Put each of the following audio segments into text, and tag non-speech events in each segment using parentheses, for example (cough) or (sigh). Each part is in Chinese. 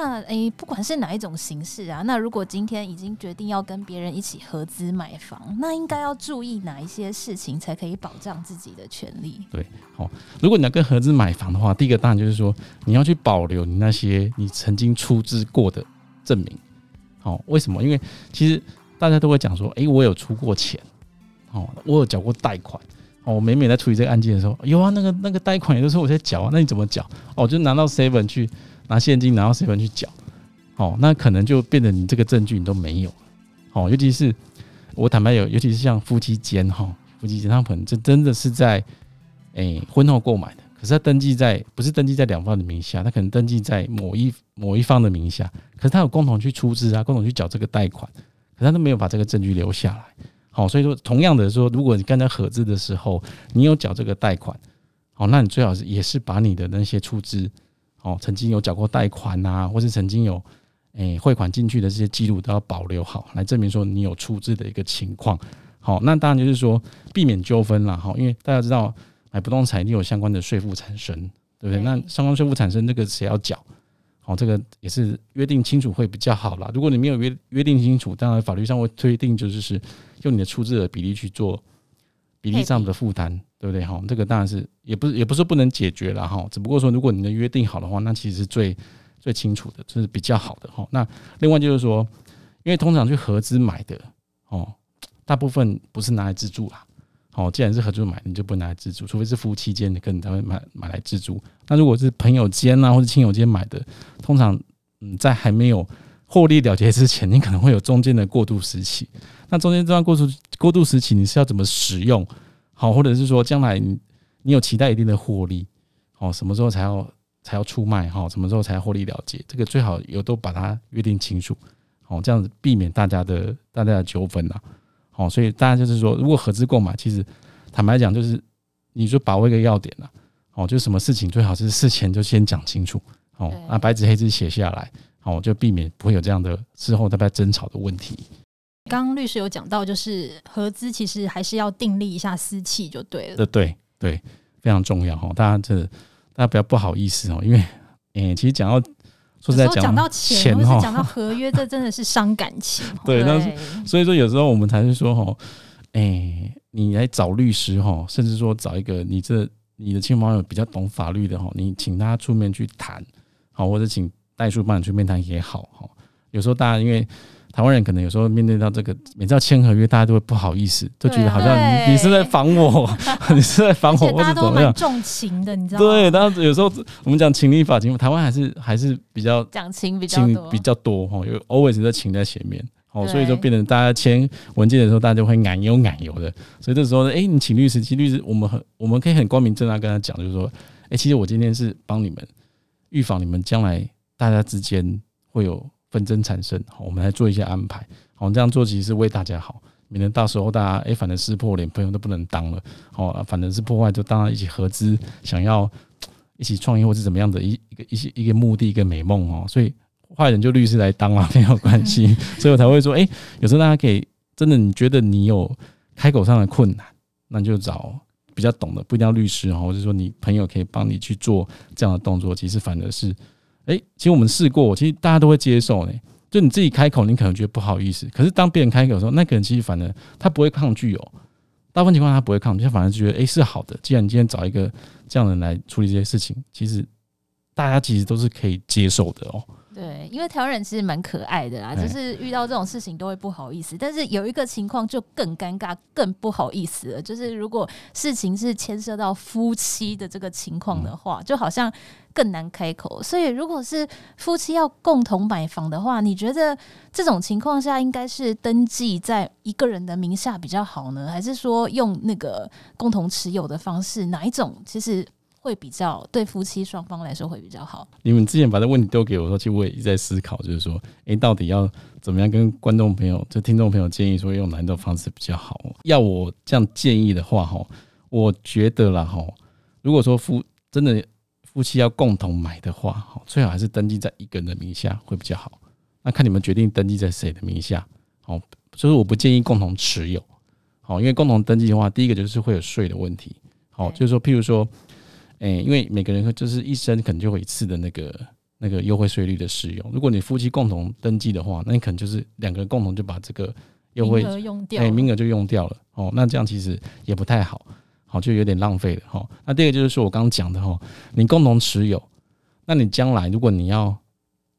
那诶、不管是哪一种形式啊，那如果今天已经决定要跟别人一起合资买房，那应该要注意哪一些事情才可以保障自己的权利？对，好，如果你要跟合资买房的话，第一个当然就是说你要去保留你那些你曾经出资过的证明。好，为什么？因为其实大家都会讲说，诶、我有出过钱，哦，我有缴过贷款。哦，我每每在处理这个案件的时候，有啊，那个那个贷款也都是我在缴啊，那你怎么缴？哦，就拿到 seven 去。拿现金拿到谁人去缴，哦，那可能就变得你这个证据你都没有，哦，尤其是我坦白有，尤其是像夫妻间哈，夫妻间他可能这真的是在诶、婚后购买的，可是他登记在不是登记在两方的名下，他可能登记在某一某一方的名下，可是他有共同去出资啊，共同去缴这个贷款，可他都没有把这个证据留下来，好，所以说同样的说，如果你跟他合资的时候，你有缴这个贷款，好，那你最好是也是把你的那些出资。哦，曾经有缴过贷款呐，或是曾经有诶汇款进去的这些记录都要保留好，来证明说你有出资的一个情况。好，那当然就是说避免纠纷啦哈，因为大家知道买不动产一定有相关的税负产生，对不对？那相关税负产生，这个谁要缴？好，这个也是约定清楚会比较好啦。如果你没有约约定清楚，当然法律上会推定就是是用你的出资的比例去做比例上的负担。对不对哈？这个当然是也不是也不是不能解决了哈，只不过说如果你的约定好的话，那其实是最最清楚的，就是比较好的哈。那另外就是说，因为通常去合资买的哦，大部分不是拿来自住啦。哦，既然是合资买，你就不拿来自住，除非是夫妻间的，跟你才会买买来自住。那如果是朋友间啊或者亲友间买的，通常嗯在还没有获利了结之前，你可能会有中间的过渡时期。那中间这段过渡过渡时期，你是要怎么使用？好，或者是说将来你你有期待一定的获利，哦，什么时候才要才要出卖哈？什么时候才要获利了结？这个最好有都把它约定清楚，哦，这样子避免大家的大家的纠纷呐。好，所以大家就是说，如果合资购买，其实坦白讲，就是你就把握一个要点了，哦，就什么事情最好是事前就先讲清楚，哦，啊，白纸黑字写下来，哦，就避免不会有这样的之后大家争吵的问题。刚刚律师有讲到，就是合资其实还是要订立一下私契就对了。对对对，非常重要哈！大家这大家不要不好意思哦，因为诶、欸，其实讲到说实在讲到钱，或是讲到 (laughs) 合约，这真的是伤感情。(laughs) 对，那所以说有时候我们才是说哈，诶、欸，你来找律师哈，甚至说找一个你这你的亲朋好友比较懂法律的哈，你请他出面去谈，好，或者请代书帮你去面谈也好哈。有时候大家因为。台湾人可能有时候面对到这个，每次要签合约，大家都会不好意思，就觉得好像你你是在防我，你是在防我，(laughs) 或者怎么样？重情的，你知道吗？对，当然有时候我们讲情理法情，台湾还是还是比较讲情比较多，比较多哈，有 always 在情在前面，哦，所以就变成大家签文件的时候，大家就会奶油奶油的，所以这时候呢，哎，你请律师，请律师，我们很我们可以很光明正大跟他讲，就是说，哎，其实我今天是帮你们预防你们将来大家之间会有。纷争产生，好，我们来做一些安排，好，这样做其实是为大家好，免得到时候大家哎，反正撕破脸，朋友都不能当了，好，反正是破坏，就大家一起合资，想要 (tsk) 一起创业或是怎么样的一一个一些一个目的一个美梦哦，所以坏人就律师来当了，(laughs) 没有关系，(laughs) 所以我才会说，哎，有时候大家可以真的，你觉得你有开口上的困难，那就找比较懂的，不一定要律师哈，或者说你朋友可以帮你去做这样的动作，其实反而是。诶，其实我们试过，其实大家都会接受呢。就你自己开口，你可能觉得不好意思，可是当别人开口的时候，那个人其实反而他不会抗拒哦。大部分情况他不会抗拒，他反而觉得诶是好的。既然你今天找一个这样的人来处理这些事情，其实大家其实都是可以接受的哦。对，因为台湾人其实蛮可爱的啦，就是遇到这种事情都会不好意思。但是有一个情况就更尴尬、更不好意思了，就是如果事情是牵涉到夫妻的这个情况的话，就好像更难开口。所以，如果是夫妻要共同买房的话，你觉得这种情况下应该是登记在一个人的名下比较好呢，还是说用那个共同持有的方式？哪一种其实？会比较对夫妻双方来说会比较好。你们之前把这问题丢给我说，其实我也一直在思考，就是说，哎，到底要怎么样跟观众朋友、就听众朋友建议说用哪种方式比较好？要我这样建议的话，哈，我觉得啦，哈，如果说夫真的夫妻要共同买的话，哈，最好还是登记在一个人的名下会比较好。那看你们决定登记在谁的名下，好，就是我不建议共同持有，好，因为共同登记的话，第一个就是会有税的问题，好，就是说，譬如说。诶，因为每个人就是一生可能就会一次的那个那个优惠税率的适用。如果你夫妻共同登记的话，那你可能就是两个人共同就把这个优惠用掉，哎，名额就用掉了哦。那这样其实也不太好，好就有点浪费了哈。那第二个就是说我刚刚讲的哈，你共同持有，那你将来如果你要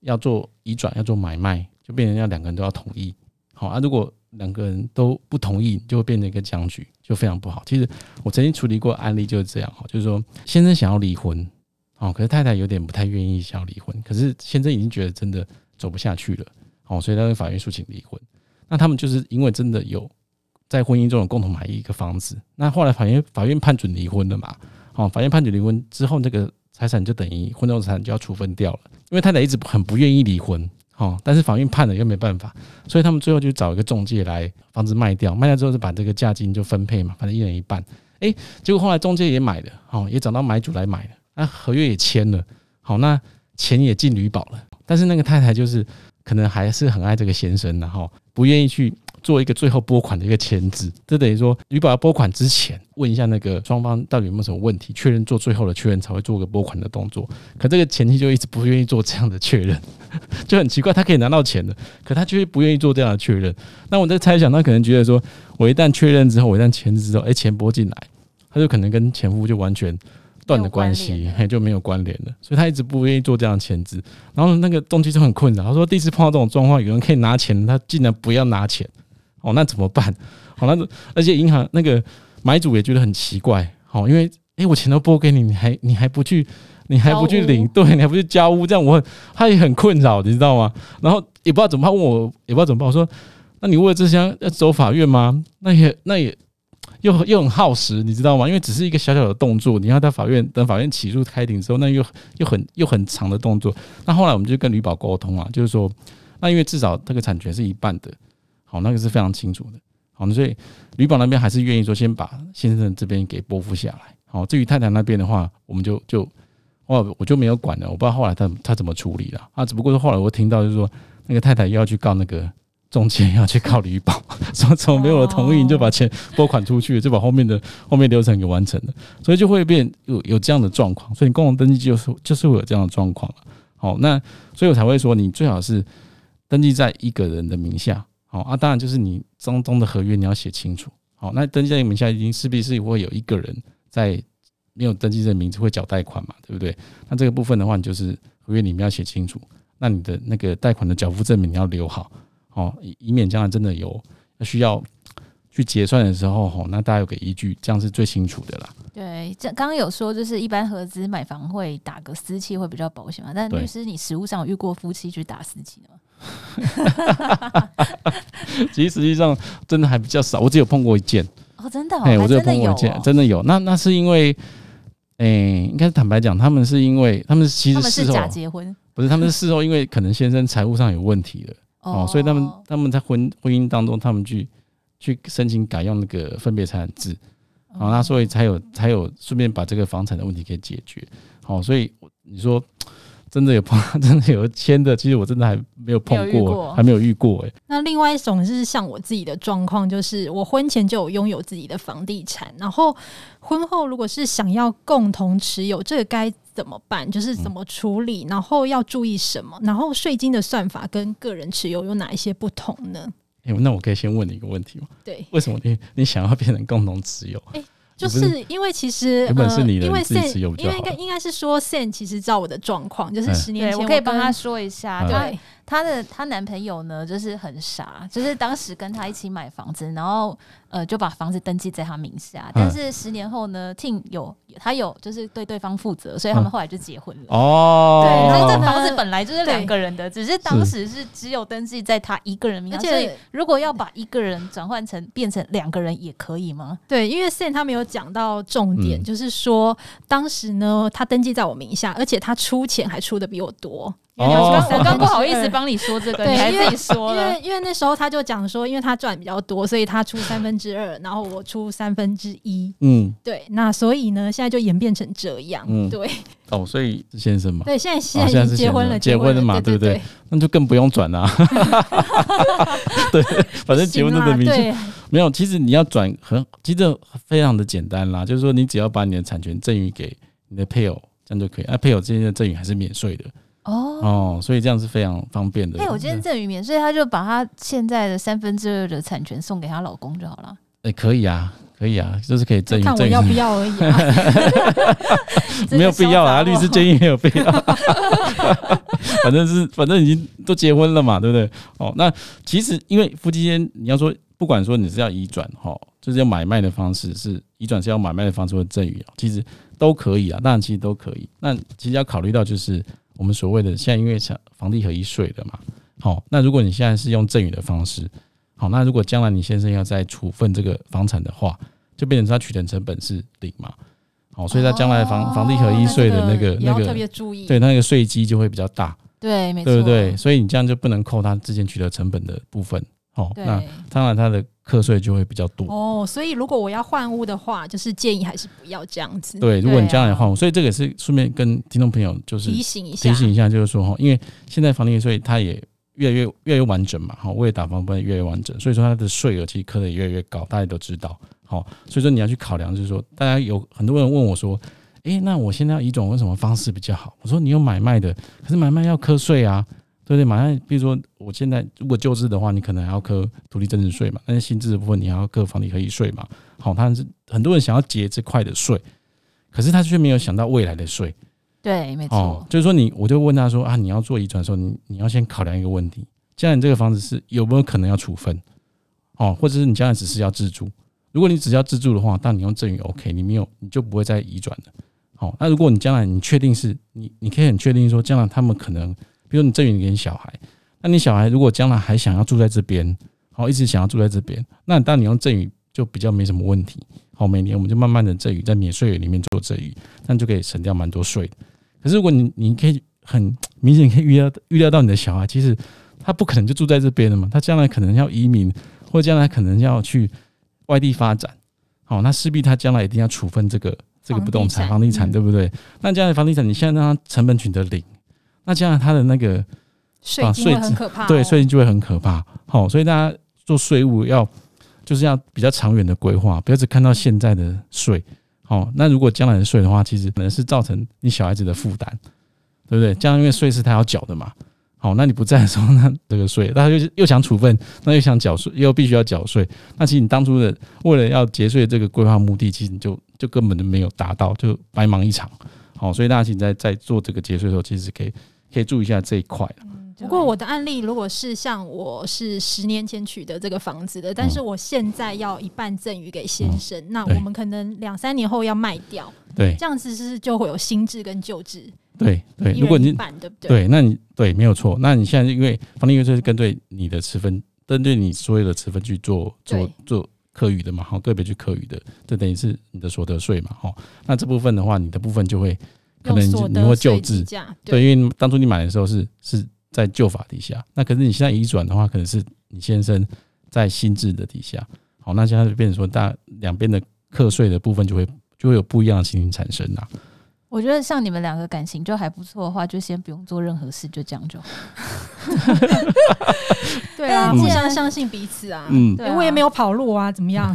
要做移转要做买卖，就变成要两个人都要同意。好啊，如果两个人都不同意，就会变成一个僵局，就非常不好。其实我曾经处理过案例就是这样哈，就是说先生想要离婚，哦，可是太太有点不太愿意想要离婚，可是先生已经觉得真的走不下去了，哦，所以他跟法院诉请离婚。那他们就是因为真的有在婚姻中有共同买一个房子，那后来法院法院判准离婚了嘛，哦，法院判准离婚之后，这个财产就等于婚后财产就要处分掉了，因为太太一直很不愿意离婚。哦，但是法院判了又没办法，所以他们最后就找一个中介来房子卖掉，卖掉之后就把这个价金就分配嘛，反正一人一半。哎，结果后来中介也买了，哦，也找到买主来买了，那合约也签了，好，那钱也进旅保了。但是那个太太就是可能还是很爱这个先生，然后不愿意去。做一个最后拨款的一个签字，这等于说履保要拨款之前问一下那个双方到底有没有什么问题，确认做最后的确认才会做个拨款的动作。可这个前妻就一直不愿意做这样的确认，就很奇怪，他可以拿到钱的，可他却不愿意做这样的确认。那我在猜想，他可能觉得说，我一旦确认之后，我一旦签字之后，哎，钱拨进来，他就可能跟前夫就完全。断的关系，嘿，就没有关联了，所以他一直不愿意做这样的签字。然后那个动机就很困扰，他说第一次碰到这种状况，有人可以拿钱，他竟然不要拿钱，哦，那怎么办？好，那而且银行那个买主也觉得很奇怪，好，因为诶，我钱都拨给你，你还你还不去，你还不去领，对，你还不去交屋，这样我他也很困扰，你知道吗？然后也不知道怎么办，问我也不知道怎么办。我说，那你为了这箱要走法院吗？那也那也。又又很耗时，你知道吗？因为只是一个小小的动作，你要到法院等法院起诉开庭之后，那又又很又很长的动作。那后来我们就跟履保沟通啊，就是说，那因为至少这个产权是一半的，好，那个是非常清楚的，好，所以履保那边还是愿意说先把先生这边给拨付下来。好，至于太太那边的话，我们就就我我就没有管了，我不知道后来他他怎么处理了啊。只不过是后来我听到就是说，那个太太又要去告那个。中介要去靠履保，(laughs) 说怎么没有了同意你就把钱拨款出去，就把后面的后面流程给完成了，所以就会变有有这样的状况，所以你共同登记就是就是会有这样的状况。好，那所以我才会说你最好是登记在一个人的名下。好啊，当然就是你中东的合约你要写清楚。好，那登记在你名下，已经势必是会有一个人在没有登记这个名字会缴贷款嘛，对不对？那这个部分的话，你就是合约里面要写清楚，那你的那个贷款的缴付证明你要留好。哦，以以免将来真的有需要去结算的时候，吼，那大家有个依据，这样是最清楚的啦。对，这刚刚有说，就是一般合资买房会打个私契会比较保险嘛？但律师，你实务上有遇过夫妻去打私契的吗？(laughs) 其实实际上真的还比较少，我只有碰过一件。哦，真的？哦，哎，我只有碰过一件，真的有。那那是因为，哎，应该是坦白讲，他们是因为他们其实事后是假结婚，不是他们是事后，因为可能先生财务上有问题了。(laughs) 哦，所以他们他们在婚婚姻当中，他们去去申请改用那个分别财产制，好，那所以才有才有顺便把这个房产的问题给解决。好，所以你说真的有碰，真的有签的，(laughs) 其实我真的还没有碰过，还没有遇过哎。那另外一种是像我自己的状况，就是我婚前就有拥有自己的房地产，然后婚后如果是想要共同持有，这个该。怎么办？就是怎么处理，然后要注意什么？然后税金的算法跟个人持有有哪一些不同呢？欸，那我可以先问你一个问题吗？对，为什么你 (laughs) 你想要变成共同持有？欸就是因为其实原本是你的，因为 Sen，因为应该应该是说 Sen 其实知道我的状况，就是十年前，我可以帮他说一下，对，她的她男朋友呢，就是很傻，就是当时跟她一起买房子，然后呃就把房子登记在她名下，但是十年后呢，Tim 有他有就是对对方负责，所以他们后来就结婚了。哦，对，然后这房子本来就是两个人的，只是当时是只有登记在他一个人名下，所以如果要把一个人转换成变成两个人也可以吗？对，因为 Sam 他没有。讲到重点，嗯、就是说，当时呢，他登记在我名下，而且他出钱还出的比我多。哦、我刚不好意思帮你说这个，对，你还自己说因为因为那时候他就讲说，因为他赚比较多，所以他出三分之二，然后我出三分之一。嗯，对，那所以呢，现在就演变成这样。嗯，对。哦，所以是先生嘛？对，现在现在已经结婚了，结婚了嘛，对不对，那就更不用转啦。(laughs) 对，反正结婚这个名字没有。其实你要转很，其实非常的简单啦，就是说你只要把你的产权赠与给你的配偶，这样就可以。那配偶之间的赠与还是免税的。哦哦，所以这样是非常方便的。哎、欸，我今天赠与免税，他就把他现在的三分之二的产权送给他老公就好了。哎、欸，可以啊，可以啊，就是可以赠与。看我要不要而已、啊，(laughs) (laughs) 没有必要啊，律师建议没有必要。(laughs) 反正是反正已经都结婚了嘛，对不对？哦，那其实因为夫妻间，你要说不管说你是要移转哈，就是要买卖的方式是移转是要买卖的方式或赠与啊，其实都可以啊，当然其实都可以。那其实要考虑到就是我们所谓的现在因为房地合一税的嘛，好，那如果你现在是用赠与的方式，好，那如果将来你先生要再处分这个房产的话，就变成他取得成本是零嘛。好，所以他将来房房地合一税的那个那个，对，那个税基就会比较大，对，没错，对不对？所以你这样就不能扣他之前取得成本的部分，好，那当然他的课税就会比较多。哦，所以如果我要换屋的话，就是建议还是不要这样子。对，如果你将来换屋，所以这个也是顺便跟听众朋友就是提醒一下，提醒一下，就是说哈，因为现在房地税它也越来越越来越完整嘛，哈，为了打房不越来越完整，所以说它的税额其实课的也越来越高，大家都知道，好，所以说你要去考量，就是说大家有很多人问我说。诶、欸，那我现在要移转，用什么方式比较好？我说你有买卖的，可是买卖要课税啊，对不对？马上，比如说我现在如果旧制的话，你可能还要扣土地增值税嘛，但是新制的部分你还要扣房地合一税嘛。好，他是很多人想要节这块的税，可是他却没有想到未来的税。对，没错、哦。就是说你，我就问他说啊，你要做移转的时候，你你要先考量一个问题：将来你这个房子是有没有可能要处分？哦，或者是你将来只是要自住？如果你只要自住的话，那你用赠与 OK，你没有你就不会再移转了。好，那如果你将来你确定是你，你可以很确定说，将来他们可能，比如你赠与给你小孩，那你小孩如果将来还想要住在这边，好，一直想要住在这边，那当然你用赠予就比较没什么问题。好，每年我们就慢慢的赠予在免税额里面做赠予，那就可以省掉蛮多税。可是如果你你可以很明显可以预料预料到你的小孩，其实他不可能就住在这边的嘛，他将来可能要移民，或者将来可能要去外地发展，好，那势必他将来一定要处分这个。这个不动产、房地产，对不对？那将来房地产，你现在让他成本取得零，那加上他的那个税金会很可怕，对，税金就会很可怕。好，所以大家做税务要就是要比较长远的规划，不要只看到现在的税。好，那如果将来的税的话，其实可能是造成你小孩子的负担，对不对？这样因为税是他要缴的嘛。好，那你不在的时候，(laughs) 那这个税，大家又又想处分，那又想缴税，又必须要缴税。那其实你当初的为了要节税这个规划目的，其实你就就根本就没有达到，就白忙一场。好，所以大家其实在在做这个节税的时候，其实可以可以注意一下这一块。不过我的案例，如果是像我是十年前取得这个房子的，但是我现在要一半赠与给先生，那我们可能两三年后要卖掉，对，这样子是就会有新制跟旧制。对对，如果你对不对？对，那你对没有错。那你现在因为房地合一税是针对你的持分，针对你所有的持分去做做做课余的嘛，好，个别去课余的，这等于是你的所得税嘛，哈。那这部分的话，你的部分就会可能你会旧制，对，因为当初你买的时候是是在旧法底下，那可是你现在移转的话，可能是你先生在新制的底下，好，那现在就变成说大两边的课税的部分就会就会有不一样的情形产生呐。我觉得像你们两个感情就还不错的话，就先不用做任何事，就这样就好。(laughs) 对啊，互相相信彼此啊。嗯，对，我也没有跑路啊，怎么样？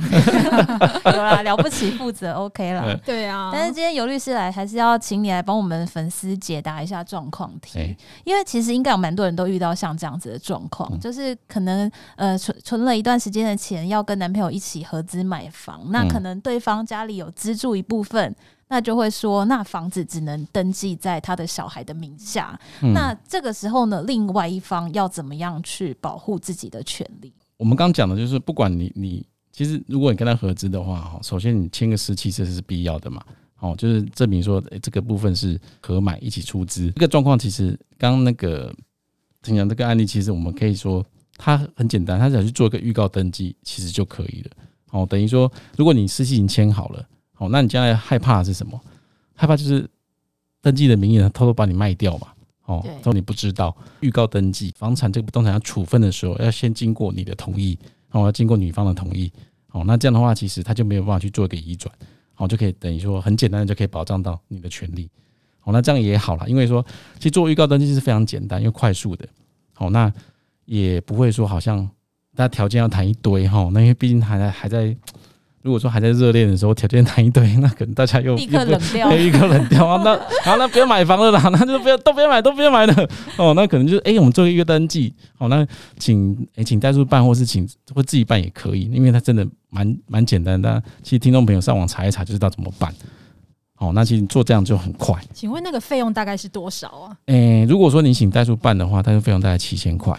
(laughs) 有啦，了不起，负责 OK 了。对啊，但是今天尤律师来，还是要请你来帮我们粉丝解答一下状况题，因为其实应该有蛮多人都遇到像这样子的状况，就是可能呃存存了一段时间的钱，要跟男朋友一起合资买房，那可能对方家里有资助一部分。那就会说，那房子只能登记在他的小孩的名下。嗯、那这个时候呢，另外一方要怎么样去保护自己的权利？我们刚讲的就是，不管你你其实如果你跟他合资的话，哈，首先你签个私契这是必要的嘛，哦，就是证明说，诶，这个部分是合买一起出资。这个状况其实刚那个听讲这个案例，其实我们可以说它很简单，他只要去做一个预告登记，其实就可以了。哦，等于说，如果你私契已经签好了。哦，那你将来害怕的是什么？害怕就是登记的名义呢偷偷把你卖掉嘛？哦，说你不知道，预告登记房产这个不动产要处分的时候，要先经过你的同意，哦，要经过女方的同意。哦，那这样的话，其实他就没有办法去做一个移转，哦，就可以等于说很简单的就可以保障到你的权利。哦，那这样也好了，因为说其实做预告登记是非常简单又快速的。哦，那也不会说好像大家条件要谈一堆哈，那因为毕竟还在还在。如果说还在热恋的时候条件谈一堆，那可能大家又 (laughs) 立刻冷掉，立刻冷掉啊！那好，那不要买房了啦，(laughs) 那就不要都不要买，都不要买了 (laughs) 哦。那可能就是哎、欸，我们做一个登记，好，那请哎、欸、请代书办，或是请或自己办也可以，因为它真的蛮蛮简单的。其实听众朋友上网查一查就知道怎么办。好，那其实做这样就很快。请问那个费用大概是多少啊？哎、欸，如果说你请代书办的话，它的费用大概七千块。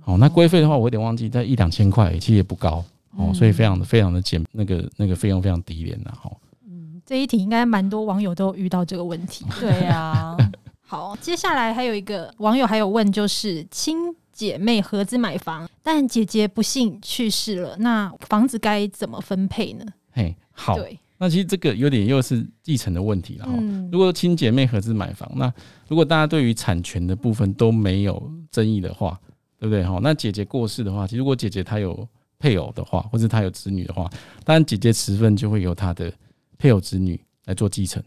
好，那规费的话，我有点忘记，在一两千块，其实也不高。哦，所以非常的非常的简，那个那个费用非常低廉的哈。嗯，这一题应该蛮多网友都遇到这个问题。(laughs) 对呀。(laughs) 好，接下来还有一个网友还有问，就是亲姐妹合资买房，但姐姐不幸去世了，那房子该怎么分配呢？嘿，好。对。那其实这个有点又是继承的问题了哈。嗯。如果亲姐妹合资买房，那如果大家对于产权的部分都没有争议的话，对不对哈？那姐姐过世的话，其实如果姐姐她有。配偶的话，或者他有子女的话，当然姐姐持份就会由他的配偶子女来做继承，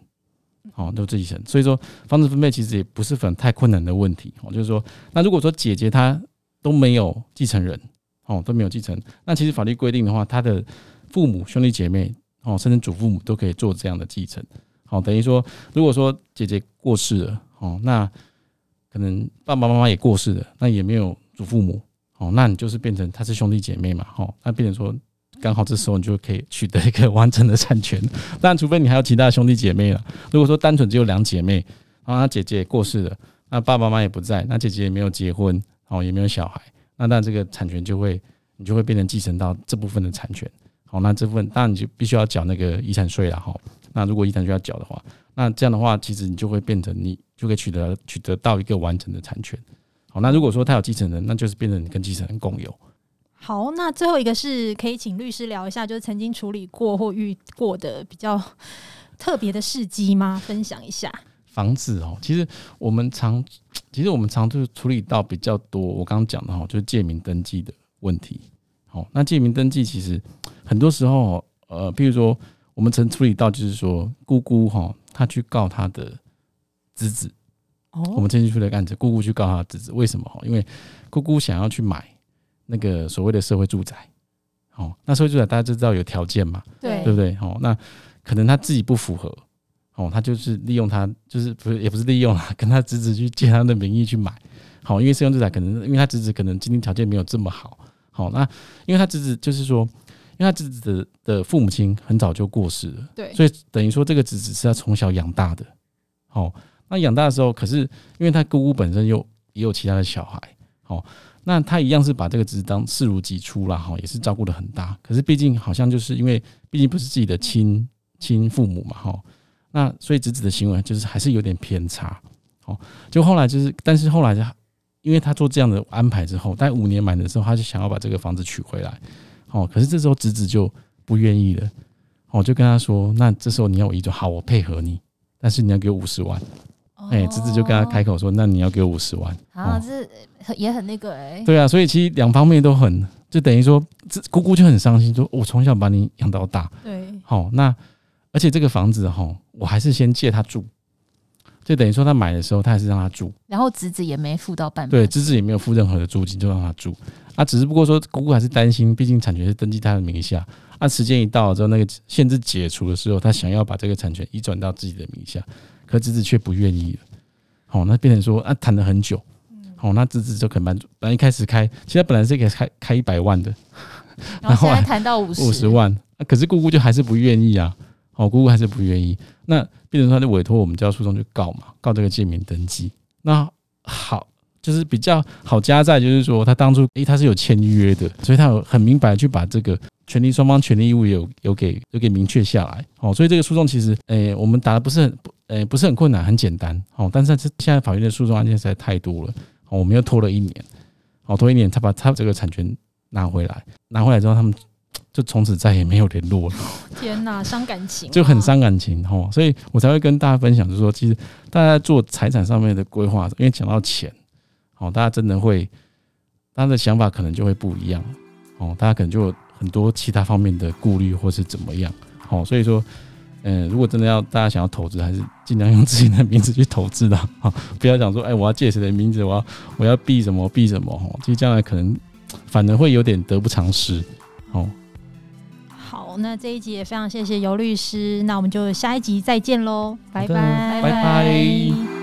好，都继承。所以说房子分配其实也不是很太困难的问题，哦，就是说，那如果说姐姐她都没有继承人，哦，都没有继承，那其实法律规定的话，他的父母、兄弟姐妹，哦，甚至祖父母都可以做这样的继承，好，等于说，如果说姐姐过世了，哦，那可能爸爸妈妈也过世了，那也没有祖父母。哦，那你就是变成他是兄弟姐妹嘛，哦，那变成说刚好这时候你就可以取得一个 (laughs) 完整的产权，但除非你还有其他兄弟姐妹了。如果说单纯只有两姐妹，然后他姐姐也过世了，那爸爸妈妈也不在，那姐姐也没有结婚，哦，也没有小孩，那那这个产权就会你就会变成继承到这部分的产权。好，那这部分当然你就必须要缴那个遗产税了哈。那如果遗产税要缴的话，那这样的话其实你就会变成你就可以取得取得到一个完整的产权。好，那如果说他有继承人，那就是变成你跟继承人共有。好，那最后一个是可以请律师聊一下，就是曾经处理过或遇过的比较特别的事迹吗？分享一下。房子哦，其实我们常，其实我们常就是处理到比较多。我刚刚讲的哈，就是借名登记的问题。好，那借名登记其实很多时候，呃，譬如说我们曾处理到，就是说姑姑哈，她去告她的侄子。我们前期出来案子，姑姑去告他侄子，为什么？因为姑姑想要去买那个所谓的社会住宅，哦，那社会住宅大家就知道有条件嘛，对对不对？哦，那可能他自己不符合，哦，他就是利用他，就是不是也不是利用啊，跟他侄子去借他的名义去买，好，因为社会住宅可能因为他侄子可能经济条件没有这么好，好，那因为他侄子就是说，因为他侄子的的父母亲很早就过世了，对，所以等于说这个侄子是他从小养大的，好。那养大的时候，可是因为他姑姑本身又也有其他的小孩，哦，那他一样是把这个侄子当视如己出啦，哈，也是照顾得很大。可是毕竟好像就是因为毕竟不是自己的亲亲父母嘛，哈，那所以侄子的行为就是还是有点偏差，哦，就后来就是，但是后来他因为他做这样的安排之后，在五年满的时候，他就想要把这个房子取回来，哦，可是这时候侄子就不愿意了，哦，就跟他说，那这时候你要我移转，好，我配合你，但是你要给我五十万。哎，侄子就跟他开口说：“那你要给我五十万。”啊，这也很那个哎。对啊，所以其实两方面都很，就等于说，这姑姑就很伤心，说：“我从小把你养到大。”对。好，那而且这个房子哈，我还是先借他住，就等于说他买的时候他还是让他住，然后侄子也没付到半，对，侄子也没有付任何的租金，就让他住。啊，只是不过说姑姑还是担心，毕竟产权是登记他的名下。啊，时间一到了之后，那个限制解除的时候，他想要把这个产权移转到自己的名下。可侄子却不愿意了，好，那变成说啊，谈了很久，好，那侄子就可能本来一开始开，其实本来是可以开开一百万的，然后现在谈到五十。五十万，可是姑姑就还是不愿意啊，哦，姑姑还是不愿意，那变成他就委托我们叫诉讼去告嘛，告这个借名登记，那好，就是比较好加在就是说他当初诶他是有签约的，所以他有很明白去把这个。权利双方权利义务有有给有给明确下来，哦，所以这个诉讼其实，诶，我们打的不是很，诶，不是很困难，很简单，哦，但是这现在法院的诉讼案件实在太多了，哦，我们又拖了一年，哦，拖一年才把他这个产权拿回来，拿回来之后，他们就从此再也没有联络了。(laughs) 天哪，伤感情，就很伤感情，哦，所以我才会跟大家分享，就是说，其实大家做财产上面的规划，因为讲到钱，哦，大家真的会，大家的想法可能就会不一样，哦，大家可能就。很多其他方面的顾虑或是怎么样，好，所以说，嗯，如果真的要大家想要投资，还是尽量用自己的名字去投资的，(laughs) 啊，不要讲说，哎，我要借谁的名字，我要我要避什么避什么，哈，其实将来可能反而会有点得不偿失，哦。那这一集也非常谢谢尤律师，那我们就下一集再见喽，拜拜，拜拜。